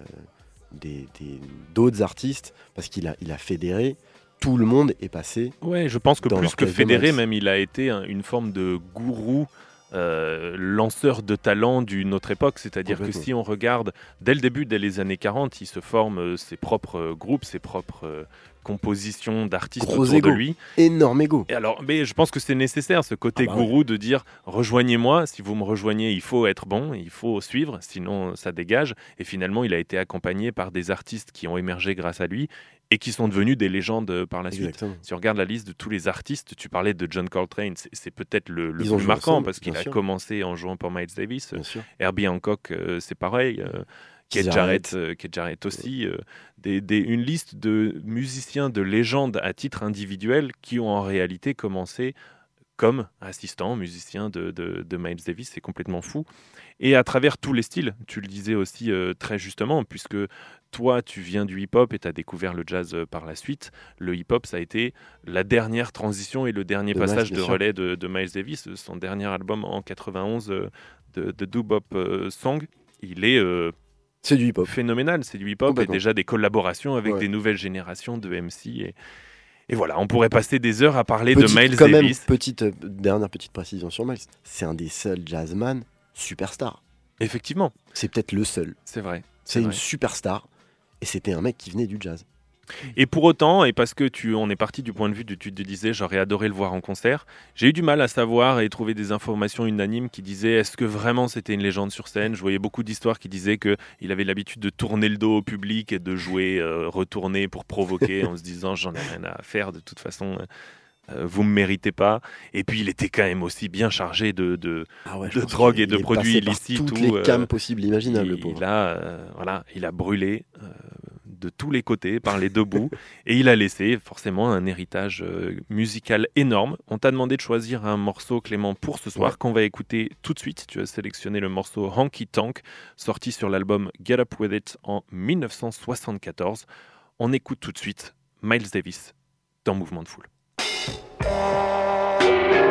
d'autres artistes parce qu'il a, il a fédéré. Tout le monde est passé. Ouais, je pense que plus que fédéré, même, il a été un- une forme de gourou. euh, lanceur de talent d'une autre époque, c'est-à-dire que si on regarde dès le début, dès les années 40, il se forme euh, ses propres euh, groupes, ses propres compositions d'artistes autour égo. de lui. Énorme ego. Et alors, mais je pense que c'est nécessaire ce côté Ah bah gourou de dire rejoignez-moi. Si vous me rejoignez, il faut être bon, il faut suivre, sinon ça dégage. Et finalement, il a été accompagné par des artistes qui ont émergé grâce à lui et qui sont devenus des légendes par la suite. Si on regarde la liste de tous les artistes, tu parlais de John Coltrane, c'est- peut-être le, plus marquant ensemble, parce qu'il a commencé en jouant pour Miles Davis. Herbie Hancock, euh, c'est pareil. euh, Keith Keith Jarrett. Jarrett, euh, aussi. euh, des, des- une liste de musiciens de légende à titre individuel qui ont en réalité commencé comme assistants, musiciens de, de- de Miles Davis. C'est complètement fou. Et à travers tous les styles, tu le disais aussi euh, très justement, puisque toi, tu viens du hip-hop et tu as découvert le jazz euh, par la suite. Le hip-hop, ça a été la dernière transition et le dernier De passage de relais de, de Miles Davis. Son dernier album en 91 euh, de, de Do Bop euh, Song, il est euh, C'est du hip-hop. phénoménal. C'est du hip-hop et déjà des collaborations avec Ouais. des nouvelles générations de MC. Et, et voilà, on pourrait passer des heures à parler Petite- de Miles quand même, Davis. petite, euh, dernière petite précision sur Miles. C'est un des seuls jazzman superstar. Effectivement, C'est peut-être le seul. c'est vrai. C'est une superstar. Et c'était un mec qui venait du jazz. Et pour autant, et parce que tu, on est parti du point de vue de tu te disais, j'aurais adoré le voir en concert, j'ai eu du mal à savoir et trouver des informations unanimes qui disaient est-ce que vraiment c'était une légende sur scène? Je voyais beaucoup d'histoires qui disaient que il avait l'habitude de tourner le dos au public et de jouer euh, retourné pour provoquer en se disant j'en ai rien à faire de toute façon. Euh, vous me méritez pas. Et puis il était quand même aussi bien chargé de, de, Ah ouais, De drogue et de produits illicites Toutes ou, les euh, cams possibles, imaginables, le il, a, euh, voilà, il a brûlé de tous les côtés, par les deux bouts, et il a laissé forcément un héritage musical énorme. On t'a demandé de choisir un morceau, Clément, pour ce soir, Ouais. qu'on va écouter tout de suite. Tu as sélectionné le morceau Honky Tonk, sorti sur l'album Get Up With It en 1974. On écoute tout de suite Miles Davis dans Mouvement de Foule. Vous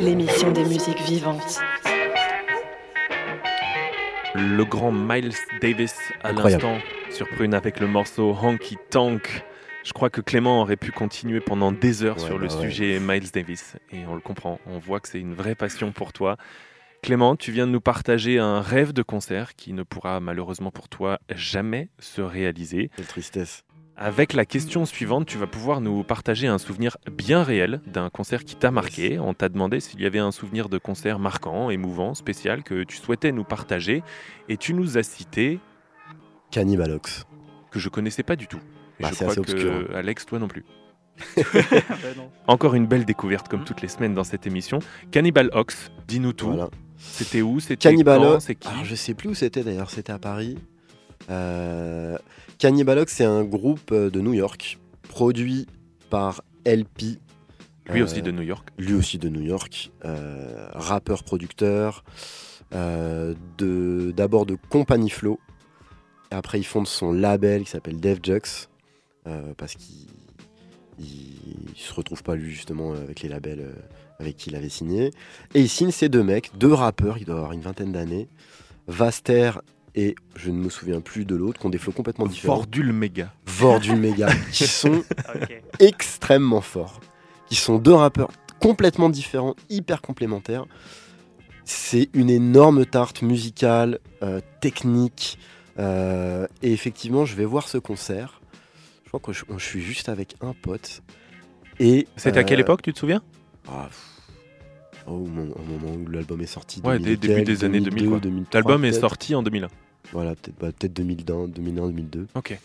L'émission des musiques vivantes. Le grand Miles Davis à l'instant sur Prune avec le morceau Honky Tonk. Je crois que Clément aurait pu continuer pendant des heures Ouais, sur le bah ouais. sujet Miles Davis et on le comprend. On voit que c'est une vraie passion pour toi. Clément, tu viens de nous partager un rêve de concert qui ne pourra malheureusement pour toi jamais se réaliser. Quelle tristesse. Avec la question suivante, tu vas pouvoir nous partager un souvenir bien réel d'un concert qui t'a marqué. On t'a demandé s'il y avait un souvenir de concert marquant, émouvant, spécial que tu souhaitais nous partager. Et tu nous as cité Cannibalox. que je connaissais pas du tout. Et Bah, je c'est crois assez que obscur, Alex, toi non plus. Bah. Encore une belle découverte Mmh. comme toutes les semaines dans cette émission. Cannibal Ox, dis-nous tout. Voilà. C'était où C'était Cannibalox. quand C'est qui Alors, je sais plus où c'était d'ailleurs, c'était à Paris. Euh, Cannibalox, c'est un groupe euh, de New York, produit par LP. Lui Euh, aussi de New York. lui aussi de New York, euh, rappeur producteur, euh, d'abord de Company Flow. Après, il fonde son label qui s'appelle Def Jux parce qu'il il, il se retrouve pas lui justement avec les labels avec qui il avait signé. Et il signe ces deux mecs, deux rappeurs, il doit avoir une vingtaine d'années, Vaster et je ne me souviens plus de l'autre, qui ont des flots complètement différents. Fordul Mega. Vordul Mega, qui sont extrêmement forts, qui sont deux rappeurs complètement différents, hyper complémentaires. C'est une énorme tarte musicale, euh, technique, euh, et effectivement, je vais voir ce concert. Je crois que je, je suis juste avec un pote. Et C'était à quelle euh, époque, tu te souviens? Ah. Oh, au moment au moment où l'album est sorti. Ouais, dès 2000 début des années 2000, quoi. 2003, L'album est sorti en 2001. Voilà, peut-être bah, peut 2001, 2001, 2002. Ok.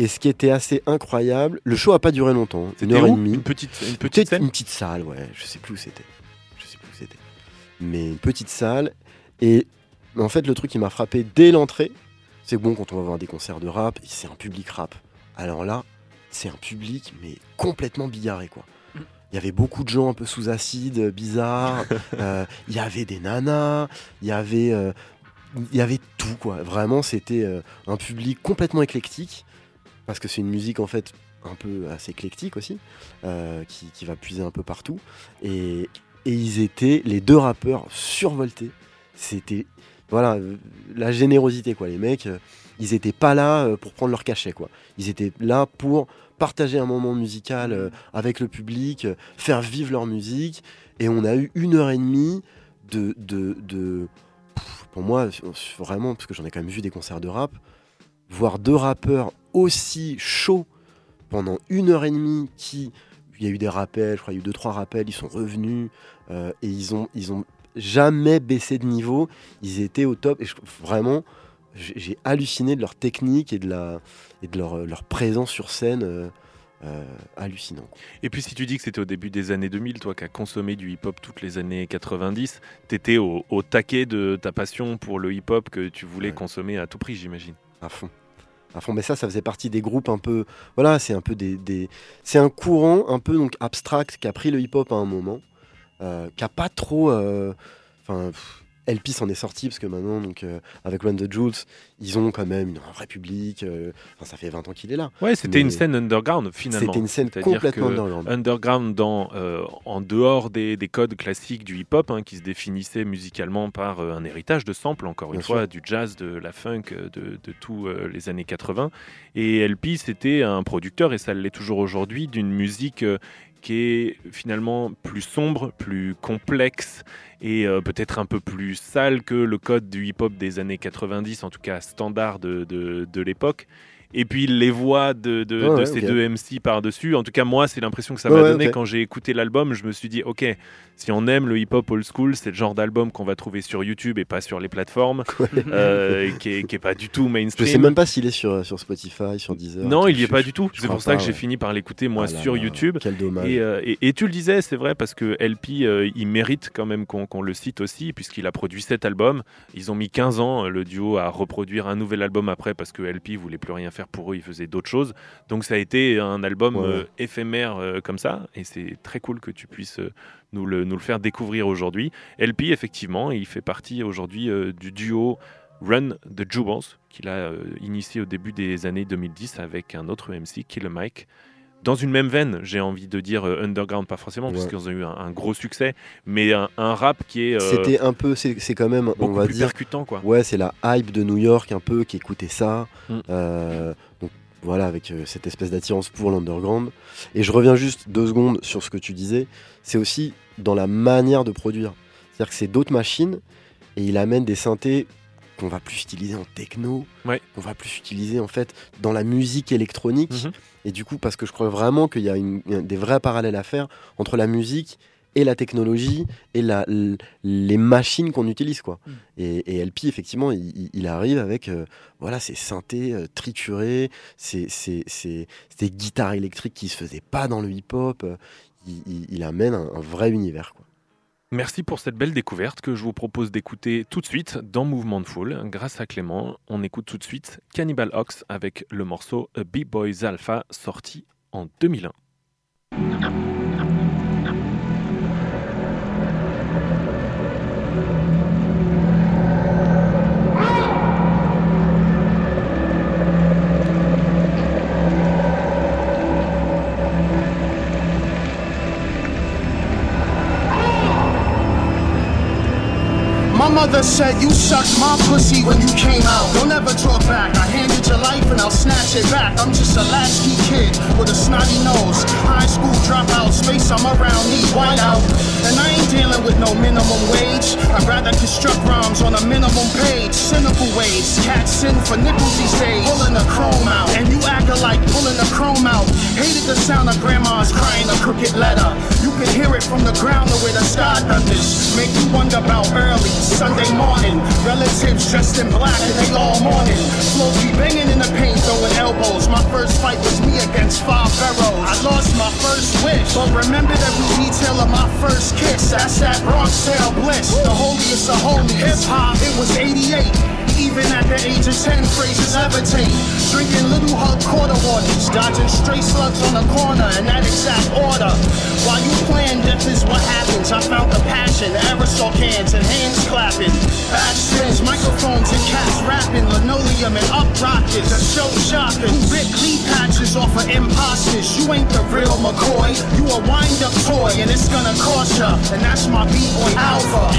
Et ce qui était assez incroyable, le show a pas duré longtemps, une heure et où demie. Une petite, une petite Peut-être scène une petite salle, ouais. Je sais plus où c'était. Je sais plus où c'était. Mais une petite salle. Et en fait, le truc qui m'a frappé dès l'entrée, c'est que bon, quand on va voir des concerts de rap, c'est un public rap. Alors là, c'est un public, mais complètement bigarré, quoi. Il y avait beaucoup de gens un peu sous acide, bizarres. Euh, Il y avait des nanas. Il y avait, euh, il y avait tout, quoi. Vraiment, c'était euh, un public complètement éclectique. Parce que c'est une musique, en fait, un peu assez éclectique aussi euh, qui, qui va puiser un peu partout. Et, et ils étaient, les deux rappeurs, survoltés. C'était, voilà, la générosité, quoi. Les mecs, ils étaient pas là euh, pour prendre leur cachet, quoi. Ils étaient là pour partager un moment musical euh, avec le public, euh, faire vivre leur musique. Et on a eu une heure et demie de... de, de- pour moi, vraiment, parce que j'en ai quand même vu des concerts de rap, voir deux rappeurs aussi chauds pendant une heure et demie qui il y a eu des rappels, je crois il y a eu deux trois rappels, ils sont revenus et ils ont ils ont jamais baissé de niveau, ils étaient au top et vraiment j'ai halluciné de leur technique et de la et de leur, leur présence sur scène euh, euh, hallucinant. Et puis si tu dis que c'était au début des années 2000, toi qui as consommé du hip-hop toutes les années 90, t'étais au, au taquet de ta passion pour le hip-hop que tu voulais Ouais. consommer à tout prix, j'imagine. à fond. À fond. Mais ça, ça faisait partie des groupes un peu. Voilà, c'est un peu des. des- C'est un courant un peu donc abstract qui a pris le hip-hop à un moment, euh, qui a pas trop. euh, Enfin, pff, LP s'en est sorti parce que maintenant, donc, euh, avec Run the Jules, ils ont quand même une- un vrai public. euh, ça fait 20 ans qu'il est là. Ouais, c'était une scène underground finalement. C'était une scène complètement underground. underground dans, euh, en dehors des, des codes classiques du hip-hop, hein, qui se définissait musicalement par euh, un héritage de samples, encore une Bien fois, du jazz, de la funk, de, de tous les années 80. Et LP, c'était un producteur, et ça l'est toujours aujourd'hui, d'une musique qui est finalement plus sombre, plus complexe et euh, peut-être un peu plus sale que le code du hip-hop des années 90, en tout cas standard de, de- de l'époque. Et puis les voix de, de- Ouais, de ouais, ces deux MC par-dessus, en tout cas moi c'est l'impression que ça m'a ouais, donné quand j'ai écouté l'album, je me suis dit ok, si on aime le hip-hop old school, c'est le genre d'album qu'on va trouver sur YouTube et pas sur les plateformes, euh, qui, est, qui est pas du tout Je mainstream. sais même pas s'il est sur, sur Spotify, sur Deezer. non, il y est je- pas je- du tout. je C'est pour ça que j'ai fini par l'écouter moi Ah là sur YouTube. Quel dommage. Et, euh, et- et tu le disais, c'est vrai, parce que LP, euh, il mérite quand même qu'on le cite aussi, puisqu'il a produit cet album. Ils ont mis 15 ans, le duo, à reproduire un nouvel album après, parce que LP voulait plus rien faire pour eux, il faisait d'autres choses. Donc ça a été un album Ouais, euh, éphémère euh, comme ça, et c'est très cool que tu puisses euh, nous, le, nous le faire découvrir aujourd'hui. LP, effectivement, il fait partie aujourd'hui du duo Run the Jubals, qu'il a initié au début des années 2010 avec un autre MC, Kill Mike. Dans une même veine, j'ai envie de dire euh, underground, pas forcément, Ouais. puisqu'ils ont eu un, un gros succès, mais un, un rap qui est euh, C'était un peu, c'est quand même, on va plus dire, percutant, quoi. Ouais, c'est la hype de New York un peu qui écoutait ça. Mm. Euh, donc voilà, avec cette espèce d'attirance pour l'underground. Et je reviens juste deux secondes sur ce que tu disais. C'est aussi dans la manière de produire. C'est-à-dire que c'est d'autres machines et il amène des synthés qu'on va plus utiliser en techno, Ouais. qu'on va plus utiliser en fait dans la musique électronique. Mhm. Et du coup, parce que je crois vraiment qu'il y a une- des vrais parallèles à faire entre la musique et la technologie et la, les machines qu'on utilise quoi. Mm. Et, et LP effectivement, il, arrive avec euh, voilà ces synthés euh, triturés, ces, ces, ces- ces guitares électriques qui se faisaient pas dans le hip-hop. euh, il, il- il amène un, un vrai univers quoi. Merci pour cette belle découverte que je vous propose d'écouter tout de suite dans Mouvement de Foule. Grâce à Clément, on écoute tout de suite Cannibal Ox avec le morceau A B-Boys Alpha sorti en 2001. Said you sucked my pussy when you came out. Don't ever talk back. I handed your life and I'll snatch it back. I'm just a latchkey kid with a snotty nose. High school dropout, space I'm around, need white out. And I ain't dealing with no minimum wage. I'd rather construct rhymes on a minimum page. Cynical ways. Cats sin for nickels these days. Pulling the chrome out. And you acting like pulling the chrome out. Hated the sound of grandma's crying a crooked letter. You can hear it from the ground to where the sky thunders. Make you wonder about early Sunday morning. Relatives dressed in black and they all mourning. Flows be banging in the paint, throwing elbows. My first fight was me against five pharaohs. I lost my first wish, but remembered every detail of my first kiss. That's that Bronx sale bliss. The holiest of holies. Hip hop, it was 88. Even at the age of 10, phrases levitate. Drinking little hot quarter waters, dodging stray slugs on the corner in that exact order. While you plan, death is what happens. I found the passion, aerosol cans and hands clapping. Actions, microphones and cats rapping, linoleum and up rockets. A show shocking. Who rip knee patches off of imposters? You ain't the real McCoy. You a wind up toy and it's gonna cost ya. And that's my B-boy Alpha.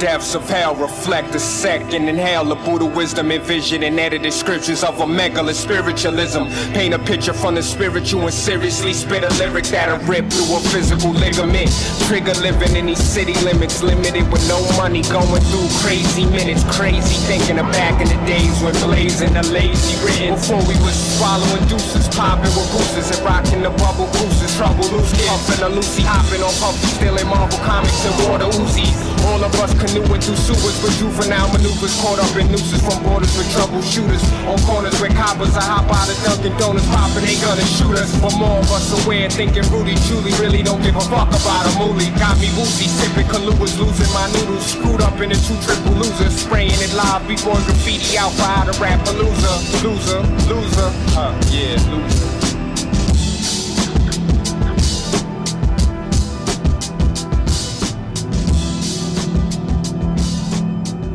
Depths of hell, reflect a second, inhale the Buddha wisdom and vision and edited scriptures of a megala spiritualism. Paint a picture from the spiritual and seriously spit a lyric that'll rip through a physical ligament. Trigger living in these city limits, limited with no money, going through crazy minutes. Crazy thinking of back in the days when blazing the lazy written. Before we was swallowing deuces, popping with gooses and rocking the bubble gooses. Trouble loose, puffing a Lucy, hopping on puffy, stealing Marvel comics and water Uzis. All of us canoeing through sewers with juvenile maneuvers, caught up in nooses from borders with troubleshooters. On corners where coppers are hop out of Dunkin' Donuts, popping, they gonna shoot us. But more of us aware, thinking Rudy Julie really don't give a fuck about a moolie. Got me woozy, sipping Kahlua, losing my noodles. Screwed up in a two triple loser, spraying it live before graffiti out for how to rap a loser. Loser, loser, uh, yeah, loser.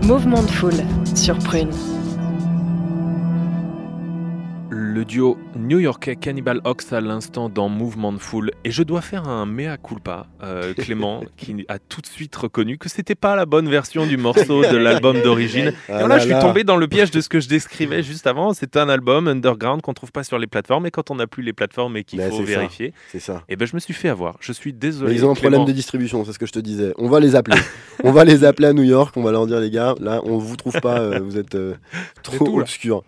Mouvement de foule sur Prune. Le duo new-yorkais Cannibal Ox à l'instant dans Mouvement de Foule. Et je dois faire un mea culpa, euh, Clément, qui a tout de suite reconnu que c'était pas la bonne version du morceau de l'album d'origine. Ah Et là, là je suis tombé dans le piège de ce que je décrivais juste avant. C'est un album underground qu'on trouve pas sur les plateformes. Et quand on n'a plus les plateformes et qu'il Mais faut vérifier, C'est ça. et ben je me suis fait avoir. Je suis désolé. Mais ils ont un Clément. problème de distribution, c'est ce que je te disais. On va les appeler. on va les appeler à New York, on va leur dire les gars, là on vous trouve pas, euh, vous êtes euh, trop obscurs.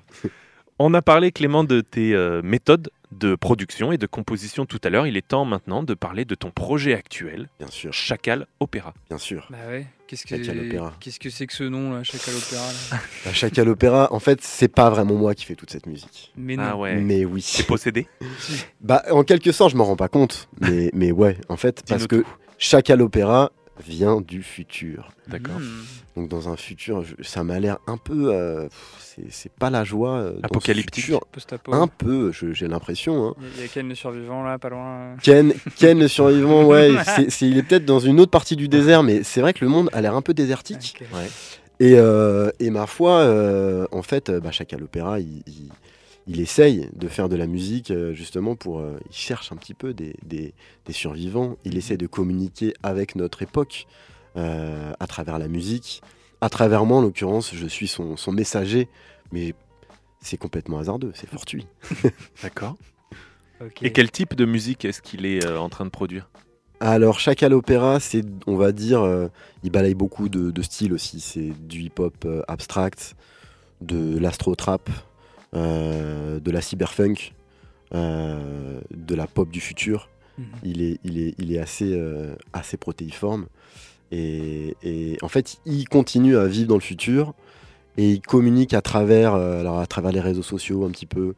On a parlé, Clément, de tes euh, méthodes de production et de composition tout à l'heure. Il est temps maintenant de parler de ton projet actuel, Bien sûr, Chacal Opéra. bien sûr. Bah ouais. Qu'est-ce Chacal Opéra. que qu'est-ce que c'est que ce nom là, Chacal Opéra là? La Chacal Opéra, en fait, c'est pas vraiment moi qui fais toute cette musique. Mais non. Ah ouais. Mais oui. C'est possédé? Bah, en quelque sorte, je m'en rends pas compte. Mais, mais ouais, en fait, parce que Chacal Opéra vient du futur. D'accord. Hmm. Donc, dans un futur, ça m'a l'air un peu. euh, c'est- pas la joie. euh, Apocalyptique. Post-apo. Un peu, je- j'ai l'impression. hein. Il y a Ken le survivant là, pas loin. Ken, Ken le survivant, ouais, il est peut-être dans une autre partie du désert, mais c'est vrai que le monde a l'air un peu désertique. Ouais. Et, euh, et ma foi, euh, en fait, bah, Chacal Opéra, il, il- il essaye de faire de la musique euh, justement pour. euh, il cherche un petit peu des, des- des survivants. Il essaie de communiquer avec notre époque euh, à travers la musique. À travers moi, en l'occurrence, je suis son, son messager, mais c'est complètement hasardeux, c'est fortuit. D'accord. Et quel type de musique est-ce qu'il est euh, en train de produire? Alors, Chacal Opéra, c'est, on va dire, euh, il balaye beaucoup de, de styles aussi. C'est du hip-hop abstract, de l'astro-trap, de la cyberfunk, euh, de la pop du futur. Mhm. Il est, il est, il est assez, euh, assez protéiforme. Et, et en fait, il continue à vivre dans le futur. Et il communique à travers, euh, alors à travers les réseaux sociaux un petit peu,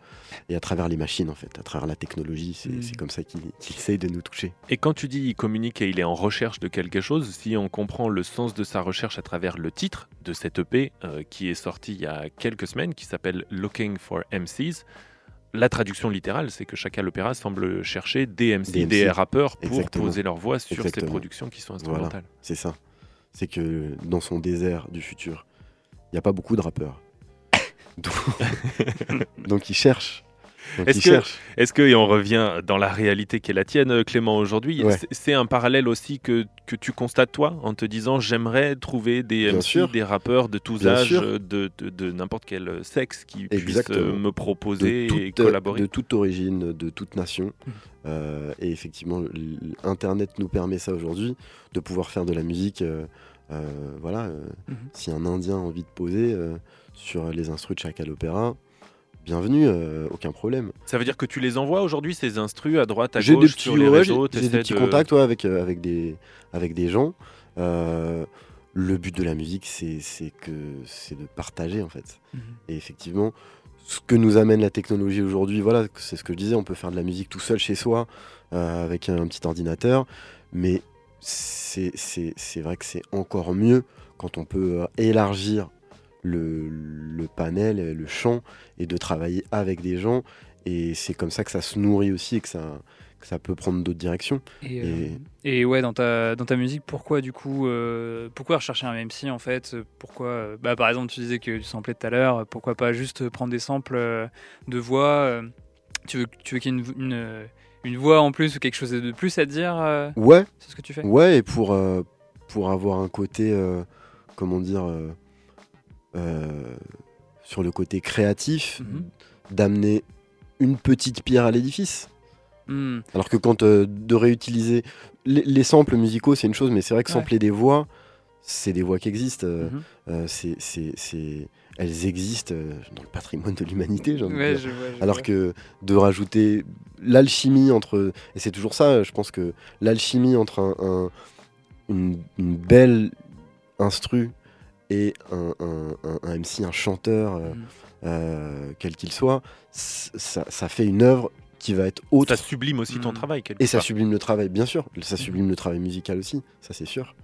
et à travers les machines en fait, à travers la technologie. C'est c'est comme ça qu'il qu'il essaye de nous toucher. Et quand tu dis il communique et il est en recherche de quelque chose, si on comprend le sens de sa recherche à travers le titre de cette EP euh, qui est sorti il y a quelques semaines, qui s'appelle Looking for MCs, la traduction littérale, c'est que Chacal Opéra semble chercher des MC, des, rappeurs pour Exactement. poser leur voix sur ces Exactement. productions qui sont Voilà. instrumentales. C'est ça. C'est que dans son désert du futur, il n'y a pas beaucoup de rappeurs. Donc, Donc il cherche. Donc Est-ce que- et on revient dans la réalité qui est la tienne, euh, Clément, aujourd'hui, Ouais. c'est- un parallèle aussi que, que tu constates toi en te disant j'aimerais trouver des MC, rappeurs de tous Bien âges, sûr. euh, de, de- de n'importe quel sexe qui puissent Exactement. euh, me proposer et collaborer. de toute origine, de toute nation. Euh, et effectivement, Internet nous permet ça aujourd'hui, de pouvoir faire de la musique. euh, euh, voilà, euh, Mhm. si un Indien a envie de poser euh, sur les instrus de Chacal Opéra, bienvenue, euh, aucun problème. Ça veut dire que tu les envoies aujourd'hui, ces instrus, à droite, à gauche, petits, sur les ouais, réseaux j'ai- des petits de- contacts ouais, avec, euh, avec, des, avec des gens. Euh, le but de la musique, c'est c'est que c'est de partager en fait. Mhm. Et effectivement, ce que nous amène la technologie aujourd'hui, voilà, c'est ce que je disais, on peut faire de la musique tout seul chez soi, euh, avec un, petit ordinateur, mais c'est vrai que c'est encore mieux quand on peut euh, élargir le, le panel, le champ, et de travailler avec des gens. Et c'est comme ça que ça se nourrit aussi et que ça, que ça peut prendre d'autres directions. Et, euh, et ouais, dans ta, dans ta musique, pourquoi du coup, euh, pourquoi rechercher un MC en fait? Pourquoi, bah, par exemple, tu disais que tu samplais tout à l'heure, pourquoi pas juste prendre des samples de voix Tu veux, tu veux qu'il y ait une, une, une voix en plus ou quelque chose de plus à dire euh, Ouais, C'est ce que tu fais? Ouais, et pour, euh, pour avoir un côté, euh, comment dire, sur le côté créatif, Mhm. d'amener une petite pierre à l'édifice. Hmm, Alors que quand de réutiliser les, les samples musicaux, c'est une chose, mais c'est vrai que Ouais. sampler des voix, c'est des voix qui existent. euh, mhm. euh, c'est, c'est- c'est- elles existent euh, dans le patrimoine de l'humanité, j'ai envie de Ouais, Alors vois. que de rajouter l'alchimie entre. Et c'est toujours ça, je pense que l'alchimie entre un, un- une, une belle instru et un, un- un- un MC, un chanteur, euh, Mhm. euh, quel qu'il soit, ça, ça fait une œuvre qui va être autre. Ça sublime aussi ton Mm. travail. et ça sublime le travail, bien sûr. Ça Mhm. sublime le travail musical aussi, ça c'est sûr.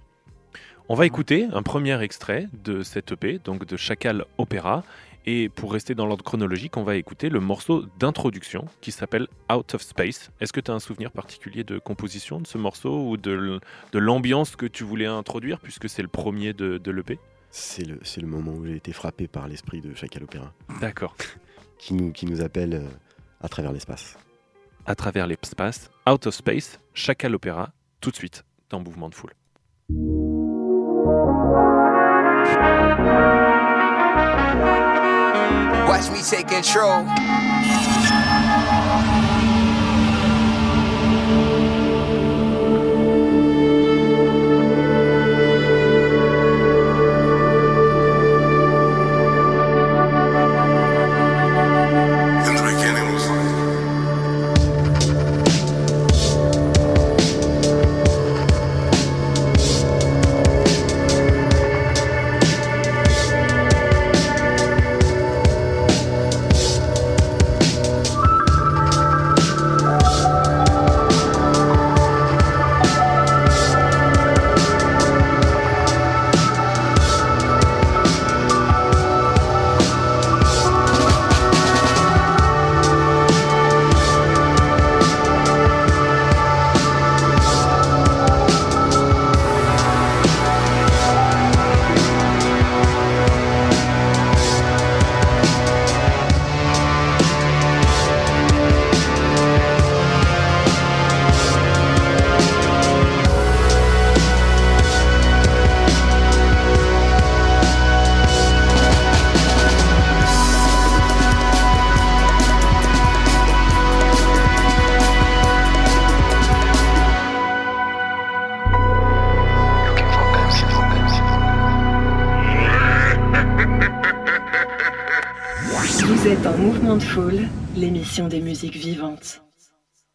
On va écouter un premier extrait de cette EP, donc de Chacal Opéra. Et pour rester dans l'ordre chronologique, on va écouter le morceau d'introduction qui s'appelle Out of Space. Est-ce que tu as un souvenir particulier de composition de ce morceau ou de, l'ambiance que tu voulais introduire, puisque c'est le premier de, de l'EP C'est le, le moment où j'ai été frappé par l'esprit de Chacal Opéra, D'accord. qui nous, qui nous appelle euh, à travers l'espace. À travers l'espace, Out of Space, Chacal Opéra, tout de suite dans Mouvement de Foule. Watch me take control.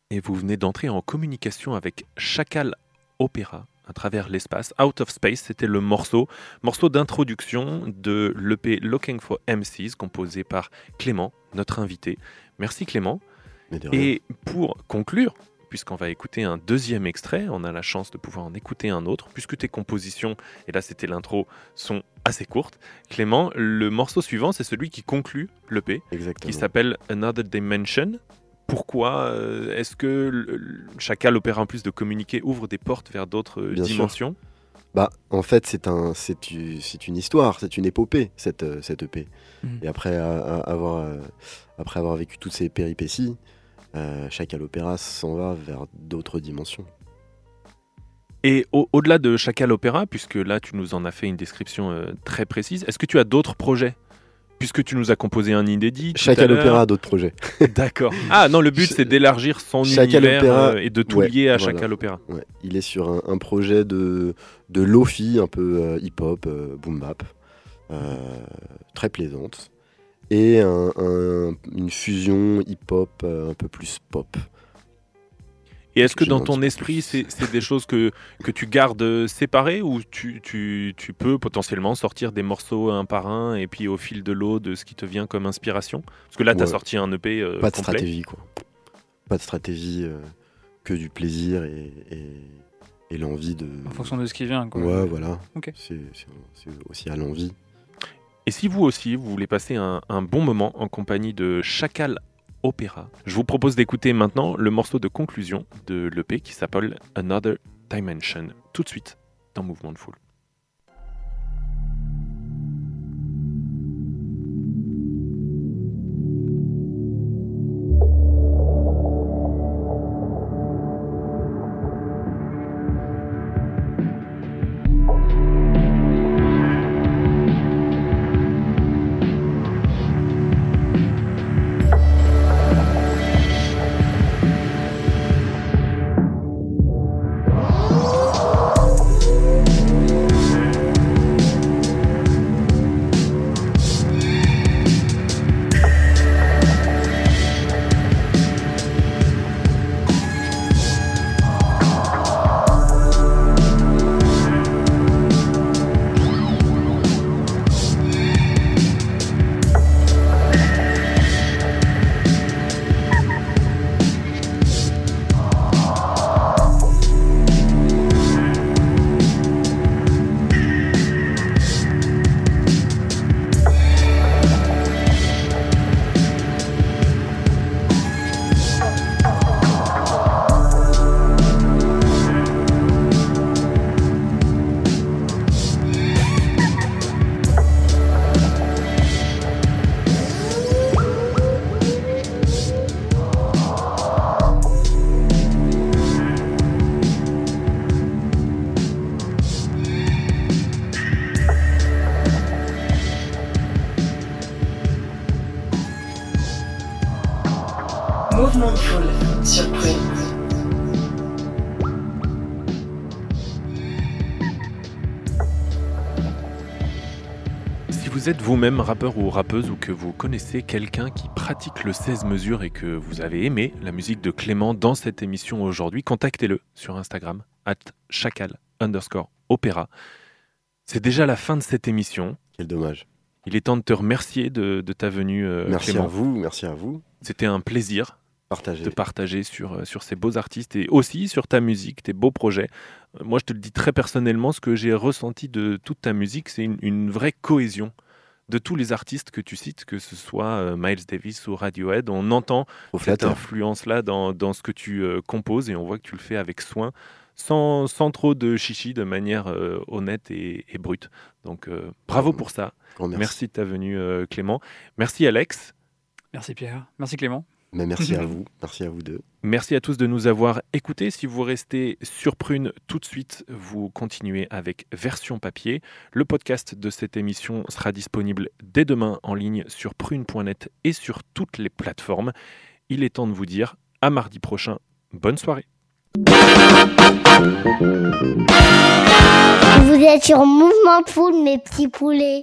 Et vous venez d'entrer en communication avec Chacal Opéra à travers l'espace. Out of Space, c'était le morceau, morceau d'introduction de l'EP Looking for MCs, composé par Clément, notre invité. Merci Clément. Et pour conclure, puisqu'on va écouter un deuxième extrait, on a la chance de pouvoir en écouter un autre, puisque tes compositions, et là c'était l'intro, sont assez courtes. Clément, le morceau suivant, c'est celui qui conclut l'EP, qui s'appelle Another Dimension. Pourquoi euh, est-ce que Chacal Opéra, en plus de communiquer, ouvre des portes vers d'autres euh, sûr. dimensions? Bah, en fait, c'est un, c'est u- c'est une histoire, c'est une épopée cette, euh, cette EP. Mhm. Et après à- à- avoir, après avoir vécu toutes ces péripéties, euh, Chacal Opéra s'en va vers d'autres dimensions. Et au- au-delà de Chacal Opéra, puisque là tu nous en as fait une description euh, très précise, est-ce que tu as d'autres projets? Puisque tu nous as composé un inédit. Chacal. Opéra a d'autres projets. D'accord. Ah non, le but c'est d'élargir son Chacal univers Opéra, euh, et de tout ouais, lier à voilà. Chacal Opéra. Ouais, il est sur un, un projet de, de lofi, un peu euh, hip-hop, boom bap, très plaisante. Et un- un- une fusion hip-hop euh, un peu plus pop. Et est-ce que dans ton esprit, c'est des choses que, que tu gardes séparées ou tu, tu, tu peux potentiellement sortir des morceaux un par un et puis au fil de l'eau de ce qui te vient comme inspiration? Parce que là, tu as Ouais. sorti un EP euh, Pas de complet. stratégie, quoi. Pas de stratégie, euh, que du plaisir et, et- et l'envie de. En fonction de ce qui vient. Quoi. Ouais, voilà. Ok. C'est c'est- c'est aussi à l'envie. Et si vous aussi, vous voulez passer un, bon moment en compagnie de Chacal Opéra, je vous propose d'écouter maintenant le morceau de conclusion de l'EP qui s'appelle Another Dimension, tout de suite dans Mouvement de Foule. Vous êtes vous-même rappeur ou rappeuse ou que vous connaissez quelqu'un qui pratique le 16 mesures et que vous avez aimé la musique de Clément dans cette émission aujourd'hui, contactez-le sur Instagram, at chacal underscore opéra. C'est déjà la fin de cette émission. Quel dommage. Il est temps de te remercier de, de ta venue, euh, merci Clément. à vous, merci à vous. C'était un plaisir de partager sur, euh, sur ces beaux artistes et aussi sur ta musique, tes beaux projets. Euh, Moi, je te le dis très personnellement, ce que j'ai ressenti de toute ta musique, c'est une, une vraie cohésion de tous les artistes que tu cites, que ce soit euh, Miles Davis ou Radiohead. On entend Au cette flatteur. influence-là dans, dans ce que tu euh, composes et on voit que tu le fais avec soin, sans, sans trop de chichi, de manière euh, honnête et, et brute. Donc, euh, bravo pour ça. Merci. merci. de ta venue, euh, Clément. Merci, Alex. Merci Pierre. Merci Clément. Mais merci à vous, merci à vous deux. Merci à tous de nous avoir écoutés. Si vous restez sur Prune tout de suite, vous continuez avec version papier. Le podcast de cette émission sera disponible dès demain en ligne sur prune.net et sur toutes les plateformes. Il est temps de vous dire à mardi prochain. Bonne soirée. Vous êtes sur Mouvement de Foule, mes petits poulets.